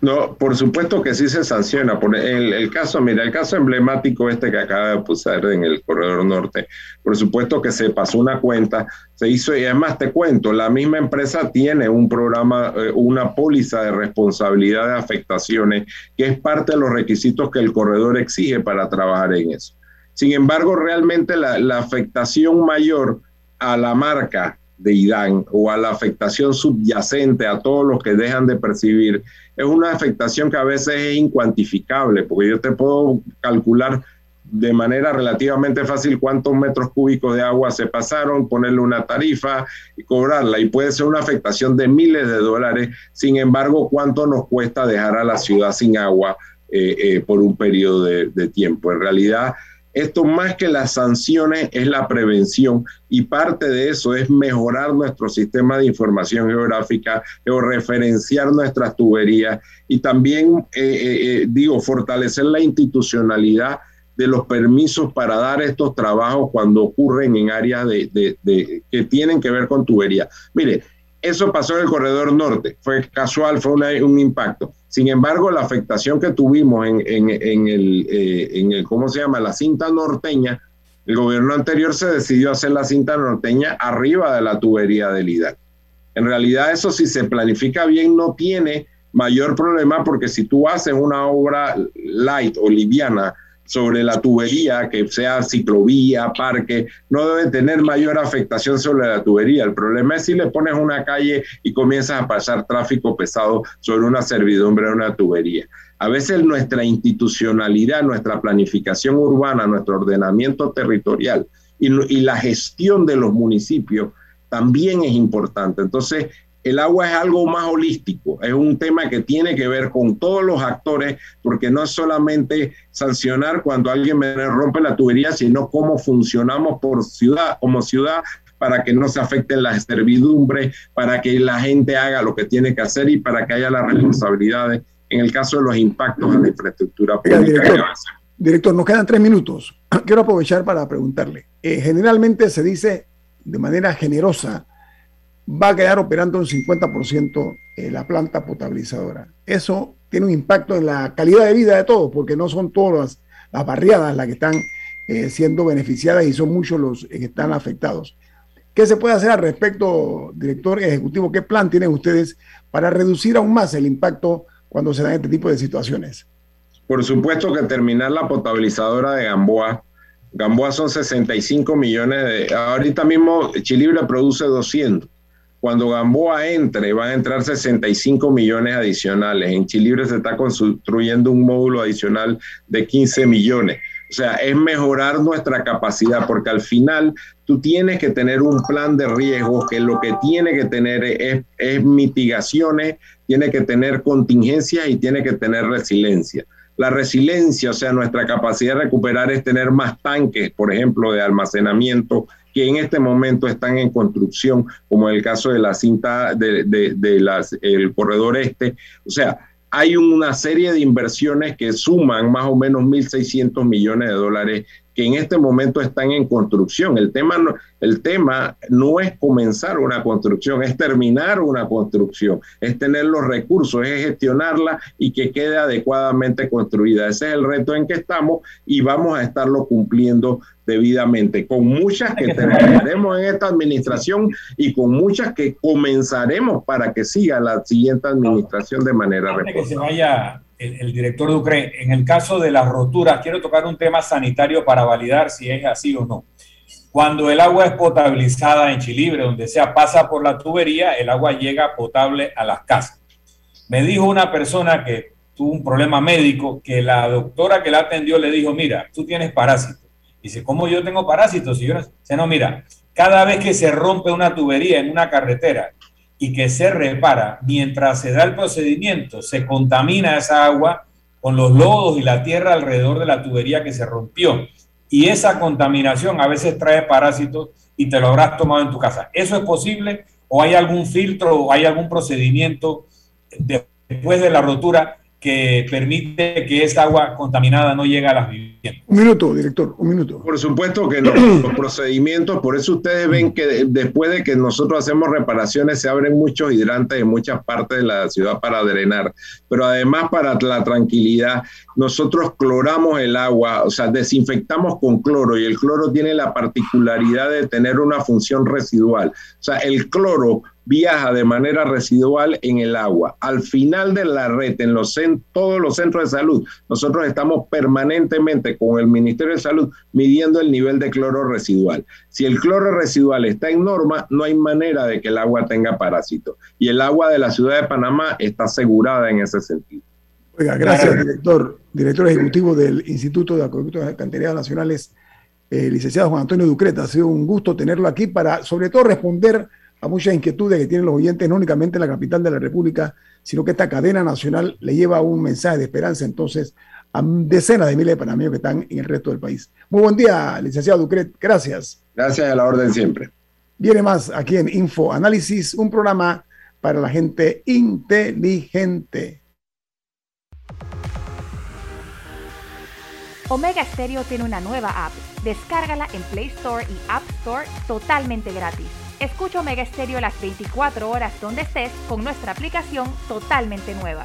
No, por supuesto que sí se sanciona. Por el, caso, mira, el caso emblemático este que acaba de pasar en el corredor norte, por supuesto que se pasó una cuenta, se hizo, y además te cuento, la misma empresa tiene un programa, eh, una póliza de responsabilidad de afectaciones, que es parte de los requisitos que el corredor exige para trabajar en eso. Sin embargo, realmente la afectación mayor a la marca de IDAN o a la afectación subyacente a todos los que dejan de percibir, es una afectación que a veces es incuantificable, porque yo te puedo calcular de manera relativamente fácil cuántos metros cúbicos de agua se pasaron, ponerle una tarifa y cobrarla. Y puede ser una afectación de miles de dólares. Sin embargo, ¿cuánto nos cuesta dejar a la ciudad sin agua eh, eh, por un periodo de, de tiempo? En realidad, esto más que las sanciones es la prevención y parte de eso es mejorar nuestro sistema de información geográfica, o referenciar nuestras tuberías y también, eh, eh, eh, digo, fortalecer la institucionalidad de los permisos para dar estos trabajos cuando ocurren en áreas de, que tienen que ver con tubería. Mire, eso pasó en el corredor norte, fue casual, fue un impacto. Sin embargo, la afectación que tuvimos en, en, el, eh, en el, ¿cómo se llama? La cinta norteña, el gobierno anterior se decidió hacer la cinta norteña arriba de la tubería del IDAC. En realidad, eso si se planifica bien no tiene mayor problema porque si tú haces una obra light o liviana, sobre la tubería, que sea ciclovía, parque, no debe tener mayor afectación sobre la tubería. El problema es si le pones una calle y comienzas a pasar tráfico pesado sobre una servidumbre de una tubería. A veces nuestra institucionalidad, nuestra planificación urbana, nuestro ordenamiento territorial y, y la gestión de los municipios también es importante. Entonces, el agua es algo más holístico, es un tema que tiene que ver con todos los actores, porque no es solamente sancionar cuando alguien me rompe la tubería, sino cómo funcionamos por ciudad, como ciudad, para que no se afecten las servidumbres, para que la gente haga lo que tiene que hacer y para que haya las responsabilidades en el caso de los impactos a la infraestructura pública. Director, director, nos quedan tres minutos. (clears throat) Quiero aprovechar para preguntarle. Eh, generalmente se dice de manera generosa, va a quedar operando un 50% eh, la planta potabilizadora. Eso tiene un impacto en la calidad de vida de todos, porque no son todas las, barriadas las que están eh, siendo beneficiadas y son muchos los que están afectados. ¿Qué se puede hacer al respecto, director ejecutivo? ¿Qué plan tienen ustedes para reducir aún más el impacto cuando se dan este tipo de situaciones? Por supuesto que terminar la potabilizadora de Gamboa. Gamboa son 65 millones de... Ahorita mismo Chilibre produce 200 cuando Gamboa entre, van a entrar 65 millones adicionales. En Chilibre se está construyendo un módulo adicional de 15 millones. O sea, es mejorar nuestra capacidad, porque al final tú tienes que tener un plan de riesgo que lo que tiene que tener es, es mitigaciones, tiene que tener contingencias y tiene que tener resiliencia. La resiliencia, o sea, nuestra capacidad de recuperar es tener más tanques, por ejemplo, de almacenamiento que en este momento están en construcción, como en el caso de la cinta de, de, las, el corredor este. O sea, hay una serie de inversiones que suman más o menos 1.600 millones de dólares que en este momento están en construcción. El tema, no, el tema no es comenzar una construcción, es terminar una construcción, es tener los recursos, es gestionarla y que quede adecuadamente construida. Ese es el reto en que estamos y vamos a estarlo cumpliendo debidamente, con muchas que terminaremos en esta administración y con muchas que comenzaremos para que siga la siguiente administración de manera responsable. que se vaya el, director Ducre, en el caso de las roturas, quiero tocar un tema sanitario para validar si es así o no. Cuando el agua es potabilizada en Chilibre, donde sea, pasa por la tubería, el agua llega potable a las casas. Me dijo una persona que tuvo un problema médico que la doctora que la atendió le dijo, mira, tú tienes parásitos Dice, ¿cómo yo tengo parásitos? Y yo no, dice, no, mira, cada vez que se rompe una tubería en una carretera, y que se repara, mientras se da el procedimiento, se contamina esa agua con los lodos y la tierra alrededor de la tubería que se rompió. Y esa contaminación a veces trae parásitos y te lo habrás tomado en tu casa. ¿Eso es posible o hay algún filtro o hay algún procedimiento después de la rotura que permite que esa agua contaminada no llegue a las viviendas. Un minuto, director, un minuto. Por supuesto que no, (clears throat) los procedimientos, por eso ustedes ven que después de que nosotros hacemos reparaciones se abren muchos hidrantes en muchas partes de la ciudad para drenar, pero además para la tranquilidad, nosotros cloramos el agua, o sea, desinfectamos con cloro y el cloro tiene la particularidad de tener una función residual. O sea, el cloro viaja de manera residual en el agua. Al final de la red, en los, todos los centros de salud, nosotros estamos permanentemente con el Ministerio de Salud midiendo el nivel de cloro residual. Si el cloro residual está en norma, no hay manera de que el agua tenga parásitos. Y el agua de la ciudad de Panamá está asegurada en ese sentido. Oiga, gracias, director, director ejecutivo del Instituto de Acueductos Alcantarillados Nacionales, eh, licenciado Juan Antonio Ducreta. Ha sido un gusto tenerlo aquí para, sobre todo, responder a muchas inquietudes que tienen los oyentes, no únicamente en la capital de la República, sino que esta cadena nacional le lleva un mensaje de esperanza entonces a decenas de miles de panameños que están en el resto del país. Muy buen día, licenciado Ducret. Gracias. Gracias a la orden siempre. Viene más aquí en Info Análisis, un programa para la gente inteligente. Omega Stereo tiene una nueva app. Descárgala en Play Store y App Store totalmente gratis. Escucha Omega Stereo las 24 horas donde estés con nuestra aplicación totalmente nueva.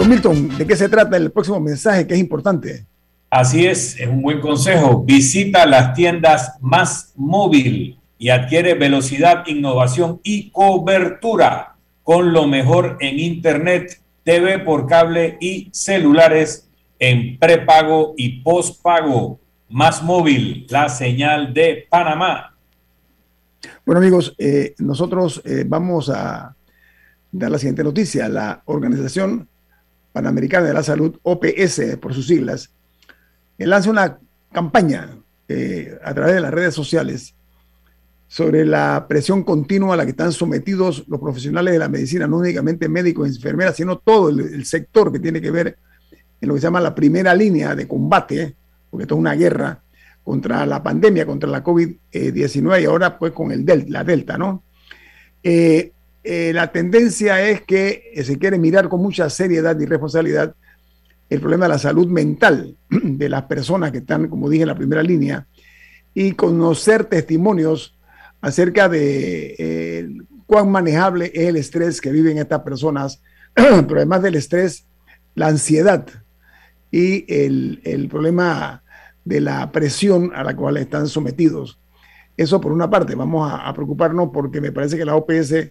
Don Milton, ¿de qué se trata el próximo mensaje que es importante? Así es, es un buen consejo. Visita las tiendas más móvil y adquiere velocidad, innovación y cobertura con lo mejor en Internet, TV por cable y celulares en prepago y postpago. Más móvil, la señal de Panamá. Bueno amigos, eh, nosotros eh, vamos a dar la siguiente noticia. La Organización Panamericana de la Salud, OPS por sus siglas, eh, lanza una campaña eh, a través de las redes sociales sobre la presión continua a la que están sometidos los profesionales de la medicina, no únicamente médicos y enfermeras, sino todo el, sector que tiene que ver en lo que se llama la primera línea de combate, porque esto es una guerra contra la pandemia, contra la COVID-19 y ahora pues con el delta, la Delta, ¿no? Eh, eh, la tendencia es que se quiere mirar con mucha seriedad y responsabilidad el problema de la salud mental (clears throat) de las personas que están, como dije, en la primera línea y conocer testimonios acerca de eh, cuán manejable es el estrés que viven estas personas, (clears throat) pero además del estrés, la ansiedad y el, problema de la presión a la cual están sometidos. Eso por una parte, vamos a preocuparnos porque me parece que la OPS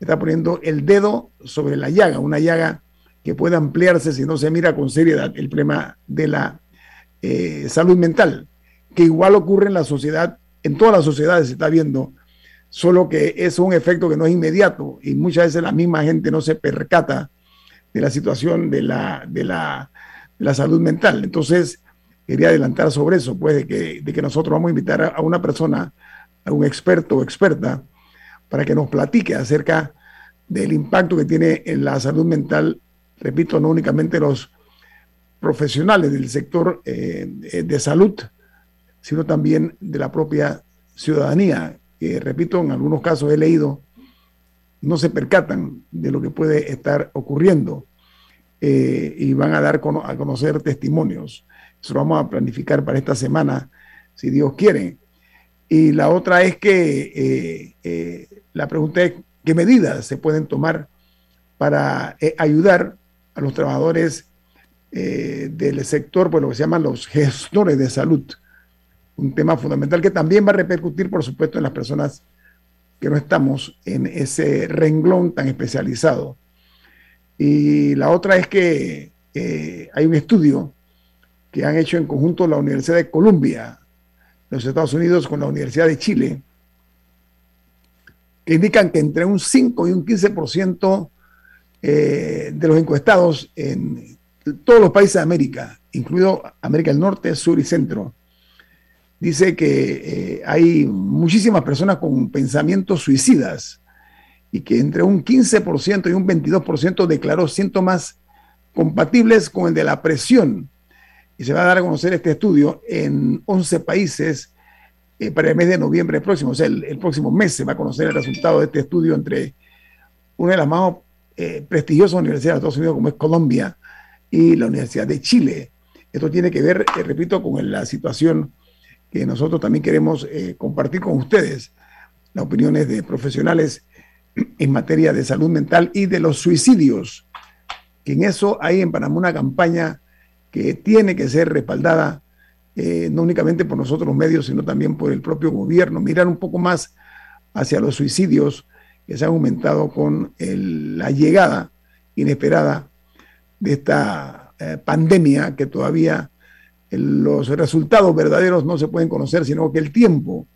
está poniendo el dedo sobre la llaga, una llaga que puede ampliarse si no se mira con seriedad el problema de la eh, salud mental, que igual ocurre en la sociedad, en todas las sociedades se está viendo, solo que es un efecto que no es inmediato y muchas veces la misma gente no se percata de la situación de la, de la, salud mental. Entonces, quería adelantar sobre eso, pues, de que, de que nosotros vamos a invitar a, una persona, a un experto o experta, para que nos platique acerca del impacto que tiene en la salud mental, repito, no únicamente los profesionales del sector eh, de salud, sino también de la propia ciudadanía, que, repito, en algunos casos he leído, no se percatan de lo que puede estar ocurriendo eh, y van a dar a conocer testimonios. Eso lo vamos a planificar para esta semana, si Dios quiere. Y la otra es que eh, la pregunta es, ¿qué medidas se pueden tomar para ayudar a los trabajadores eh, del sector, pues lo que se llaman los gestores de salud. Un tema fundamental que también va a repercutir, por supuesto, en las personas que no estamos en ese renglón tan especializado. Y la otra es que eh, hay un estudio que han hecho en conjunto la Universidad de Columbia, los Estados Unidos, con la Universidad de Chile, que indican que entre un 5 y un 15% eh, de los encuestados en todos los países de América, incluido América del Norte, Sur y Centro, dice que eh, hay muchísimas personas con pensamientos suicidas y que entre un 15% y un 22% declaró síntomas compatibles con el de la presión. Y se va a dar a conocer este estudio en 11 países eh, para el mes de noviembre próximo. O sea, el, próximo mes se va a conocer el resultado de este estudio entre una de las más eh, prestigiosas universidades de Estados Unidos, como es Colombia, y la Universidad de Chile. Esto tiene que ver, eh, repito, con la situación que nosotros también queremos eh, compartir con ustedes, las opiniones de profesionales en materia de salud mental y de los suicidios, que en eso hay en Panamá una campaña que tiene que ser respaldada eh, no únicamente por nosotros los medios, sino también por el propio gobierno, mirar un poco más hacia los suicidios que se han aumentado con la llegada inesperada de esta eh, pandemia que todavía los resultados verdaderos no se pueden conocer, sino que el tiempo,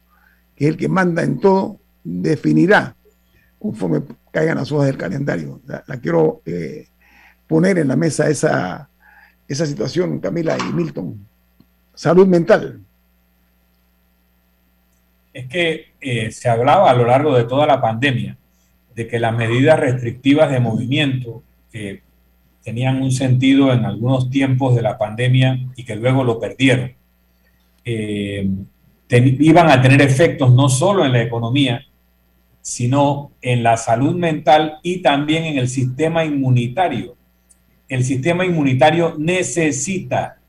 que es el que manda en todo, definirá conforme caigan las hojas del calendario. La, quiero eh, poner en la mesa esa, esa situación, Camila y Milton. Salud mental. Es que eh, se hablaba a lo largo de toda la pandemia de que las medidas restrictivas de movimiento que tenían un sentido en algunos tiempos de la pandemia y que luego lo perdieron. Eh, iban a tener efectos no solo en la economía, sino en la salud mental y también en el sistema inmunitario. El sistema inmunitario necesita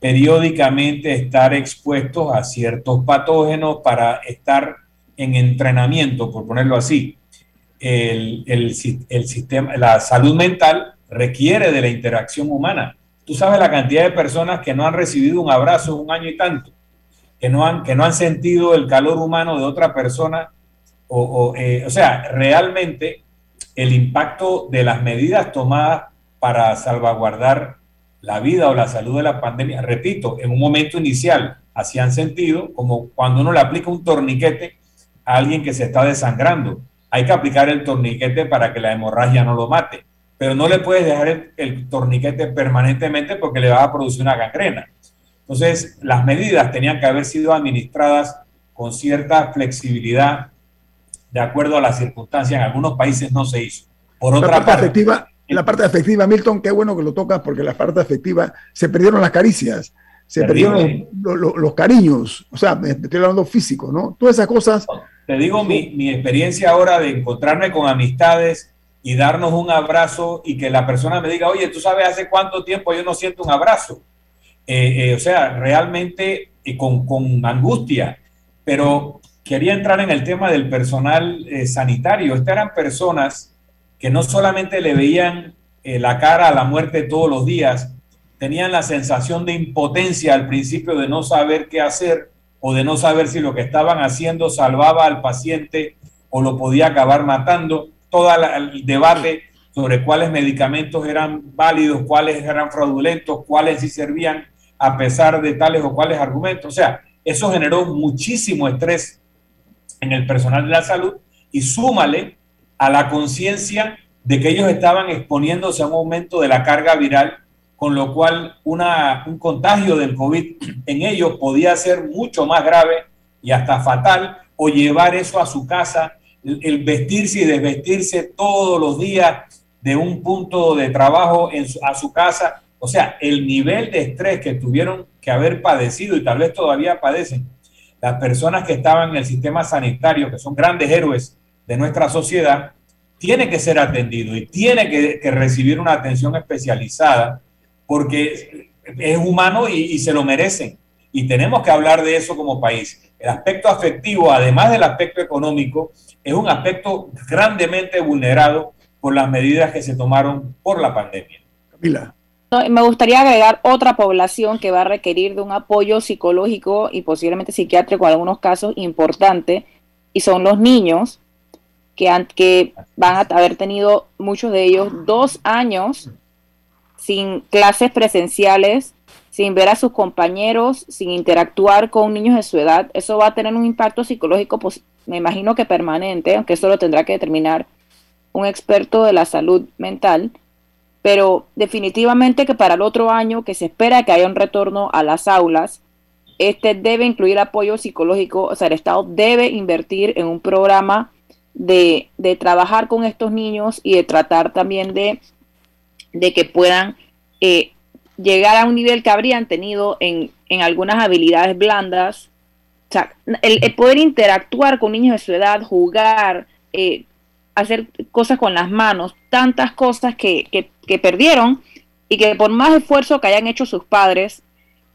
periódicamente estar expuesto a ciertos patógenos para estar en entrenamiento, por ponerlo así. El, el, sistema, la salud mental requiere de la interacción humana. Tú sabes la cantidad de personas que no han recibido un abrazo un año y tanto, que no han, que no han sentido el calor humano de otra persona. O, eh, o sea, realmente el impacto de las medidas tomadas para salvaguardar la vida o la salud de la pandemia, repito, en un momento inicial hacían sentido, como cuando uno le aplica un torniquete a alguien que se está desangrando. Hay que aplicar el torniquete para que la hemorragia no lo mate pero no le puedes dejar el, torniquete permanentemente porque le va a producir una gangrena. Entonces, las medidas tenían que haber sido administradas con cierta flexibilidad de acuerdo a las circunstancias. En algunos países no se hizo. Por otra parte, afectiva, la parte afectiva, Milton, qué bueno que lo tocas porque la parte afectiva se perdieron las caricias, se perdieron los, cariños, o sea, me estoy hablando físico, ¿no? Todas esas cosas. Te digo mi, mi experiencia ahora de encontrarme con amistades y darnos un abrazo y que la persona me diga, oye, tú sabes hace cuánto tiempo yo no siento un abrazo. Eh, eh, o sea, realmente eh, con, con, angustia. Pero quería entrar en el tema del personal sanitario. Estas eran personas que no solamente le veían la cara a la muerte todos los días, tenían la sensación de impotencia al principio de no saber qué hacer o de no saber si lo que estaban haciendo salvaba al paciente o lo podía acabar matando todo el debate sobre cuáles medicamentos eran válidos, cuáles eran fraudulentos, cuáles sí servían a pesar de tales o cuales argumentos. O sea, eso generó muchísimo estrés en el personal de la salud y súmale a la conciencia de que ellos estaban exponiéndose a un aumento de la carga viral, con lo cual un contagio del COVID en ellos podía ser mucho más grave y hasta fatal, o llevar eso a su casa, el, vestirse y desvestirse todos los días de un punto de trabajo a su casa. O sea, el nivel de estrés que tuvieron que haber padecido y tal vez todavía padecen las personas que estaban en el sistema sanitario, que son grandes héroes de nuestra sociedad, tiene que ser atendido y tiene que, recibir una atención especializada porque es humano y, y, se lo merecen. Y tenemos que hablar de eso como país. El aspecto afectivo, además del aspecto económico, es un aspecto grandemente vulnerado por las medidas que se tomaron por la pandemia. Camila. Me gustaría agregar otra población que va a requerir de un apoyo psicológico y posiblemente psiquiátrico en algunos casos importante, y son los niños que, van a haber tenido muchos de ellos dos años sin clases presenciales, sin ver a sus compañeros, sin interactuar con niños de su edad. Eso va a tener un impacto psicológico, pues, me imagino que permanente, aunque eso lo tendrá que determinar un experto de la salud mental pero definitivamente que para el otro año que se espera que haya un retorno a las aulas, este debe incluir apoyo psicológico, o sea, el Estado debe invertir en un programa de, trabajar con estos niños y de tratar también de, de que puedan eh, llegar a un nivel que habrían tenido en, algunas habilidades blandas. O sea, el, poder interactuar con niños de su edad, jugar, eh, hacer cosas con las manos, tantas cosas que, que, perdieron y que por más esfuerzo que hayan hecho sus padres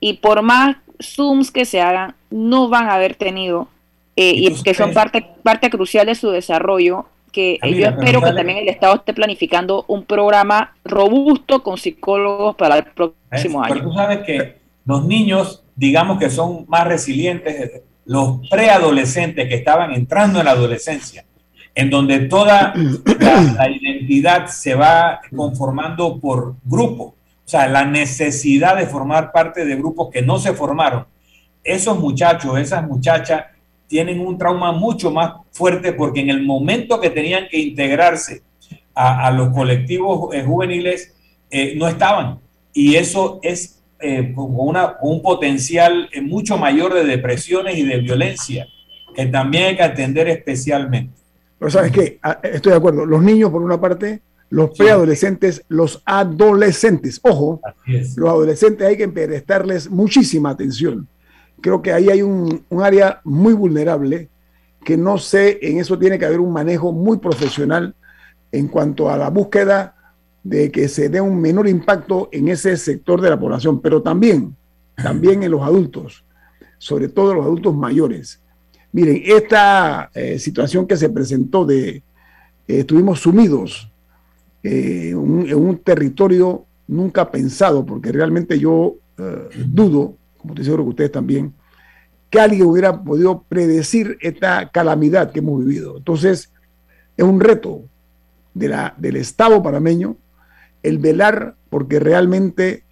y por más Zooms que se hagan, no van a haber tenido eh, y que son parte, parte crucial de su desarrollo. Que yo espero que también el Estado esté planificando un programa robusto con psicólogos para el próximo año. Pero tú sabes que los niños, digamos que son más resilientes, los preadolescentes que estaban entrando en la adolescencia, en donde toda (clears throat) la, identidad se va conformando por grupo, o sea, la necesidad de formar parte de grupos que no se formaron. Esos muchachos, esas muchachas tienen un trauma mucho más fuerte porque en el momento que tenían que integrarse a, los colectivos eh, juveniles, eh, no estaban. Y eso es eh, con, una, un potencial mucho mayor de depresiones y de violencia que también hay que atender especialmente. Pero sabes qué, ah, estoy de acuerdo. Los niños, por una parte, los preadolescentes, los adolescentes. Ojo, los adolescentes hay que prestarles muchísima atención. Creo que ahí hay un, un, área muy vulnerable que no sé, en eso tiene que haber un manejo muy profesional en cuanto a la búsqueda de que se dé un menor impacto en ese sector de la población, pero también, también en los adultos, sobre todo los adultos mayores. Miren, esta eh, situación que se presentó de, eh, estuvimos sumidos eh, en un territorio nunca pensado, porque realmente yo dudo, como estoy seguro que ustedes también, que alguien hubiera podido predecir esta calamidad que hemos vivido. Entonces, es un reto de la, del Estado panameño el velar porque realmente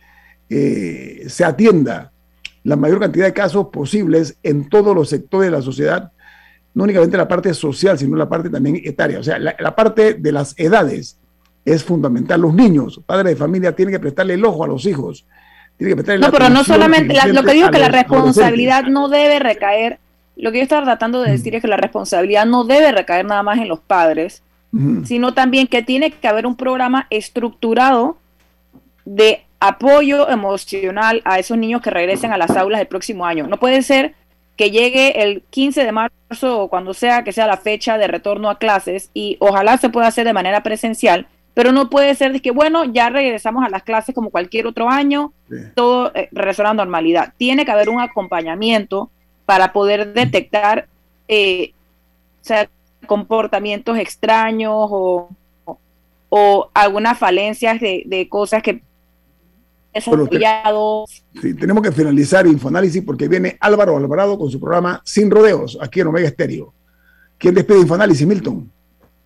se atienda la mayor cantidad de casos posibles en todos los sectores de la sociedad, no únicamente la parte social, sino la parte también etaria. O sea, la, parte de las edades es fundamental. Los niños, padres de familia, tienen que prestarle el ojo a los hijos. Que no, pero no solamente, lo que digo es que la responsabilidad no debe recaer, lo que yo estaba tratando de decir es que la responsabilidad no debe recaer nada más en los padres, sino también que tiene que haber un programa estructurado de apoyo emocional a esos niños que regresen a las aulas el próximo año. No puede ser que llegue el 15 de marzo o cuando sea que sea la fecha de retorno a clases y ojalá se pueda hacer de manera presencial, pero no puede ser de que, bueno, ya regresamos a las clases como cualquier otro año, todo eh, regresó a la normalidad. Tiene que haber un acompañamiento para poder detectar eh, comportamientos extraños o, o algunas falencias de, de cosas que sí, tenemos que finalizar Infoanálisis porque viene Álvaro Alvarado con su programa Sin Rodeos, aquí en Omega Estéreo. ¿Quién despide Infoanálisis, Milton?